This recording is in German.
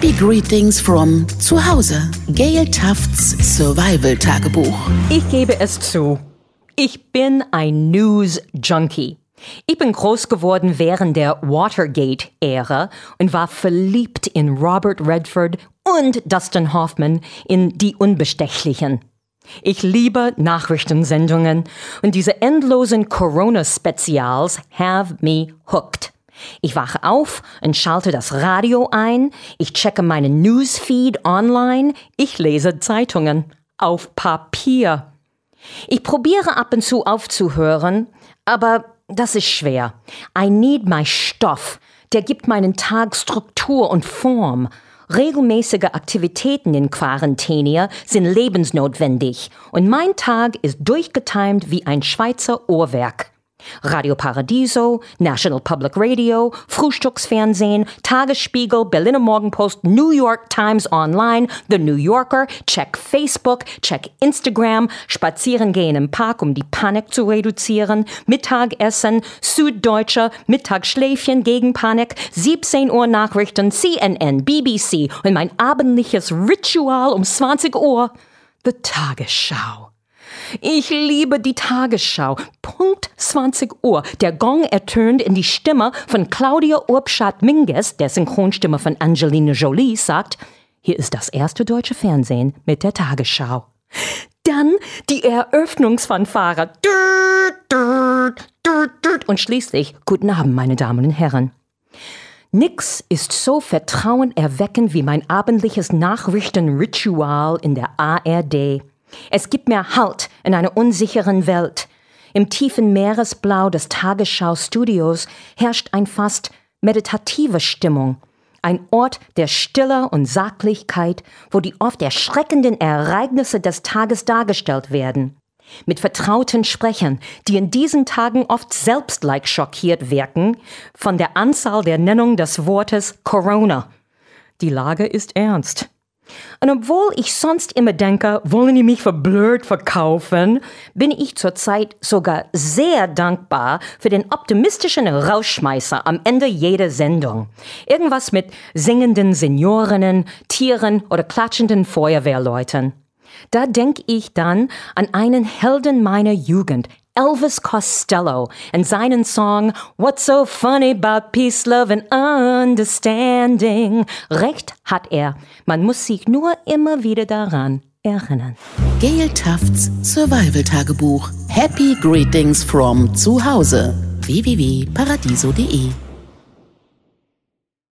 Happy Greetings from zu Hause. Gail Tufts Survival Tagebuch. Ich gebe es zu. Ich bin ein News Junkie. Ich bin groß geworden während der Watergate-Ära und war verliebt in Robert Redford und Dustin Hoffman in Die Unbestechlichen. Ich liebe Nachrichtensendungen und diese endlosen Corona-Spezials have me hooked. Ich wache auf und schalte das Radio ein, ich checke meinen Newsfeed online, ich lese Zeitungen auf Papier. Ich probiere ab und zu aufzuhören, aber das ist schwer. I need my Stoff. Der gibt meinen Tag Struktur und Form. Regelmäßige Aktivitäten in Quarantäne sind lebensnotwendig und mein Tag ist durchgetimt wie ein Schweizer Uhrwerk. Radio Paradiso, National Public Radio, Frühstücksfernsehen, Tagesspiegel, Berliner Morgenpost, New York Times Online, The New Yorker, check Facebook, check Instagram, spazieren gehen im Park, um die Panik zu reduzieren, Mittagessen, Süddeutscher, Mittagsschläfchen gegen Panik, 17 Uhr Nachrichten, CNN, BBC und mein abendliches Ritual um 20 Uhr, The Tagesschau. Ich liebe die Tagesschau. Punkt 20 Uhr. Der Gong ertönt in die Stimme von Claudia Urbschat-Minges, der Synchronstimme von Angelina Jolie, sagt, hier ist das erste deutsche Fernsehen mit der Tagesschau. Dann die Eröffnungsfanfare. Und schließlich, guten Abend, meine Damen und Herren. Nix ist so vertrauenerweckend wie mein abendliches Nachrichtenritual in der ARD. Es gibt mir Halt in einer unsicheren Welt. Im tiefen Meeresblau des Tagesschau-Studios herrscht ein fast meditative Stimmung. Ein Ort der Stille und Sachlichkeit, wo die oft erschreckenden Ereignisse des Tages dargestellt werden. Mit vertrauten Sprechern, die in diesen Tagen oft selbst-like schockiert wirken, von der Anzahl der Nennung des Wortes Corona. Die Lage ist ernst. Und obwohl ich sonst immer denke, wollen die mich für blöd verkaufen, bin ich zurzeit sogar sehr dankbar für den optimistischen Rausschmeißer am Ende jeder Sendung. Irgendwas mit singenden Seniorinnen, Tieren oder klatschenden Feuerwehrleuten. Da denke ich dann an einen Helden meiner Jugend, Elvis Costello and seinen Song What's So Funny About Peace, Love and Understanding. Recht hat er. Man muss sich nur immer wieder daran erinnern. Gail Tufts Survival Tagebuch. Happy Greetings from zu Hause. www.paradiso.de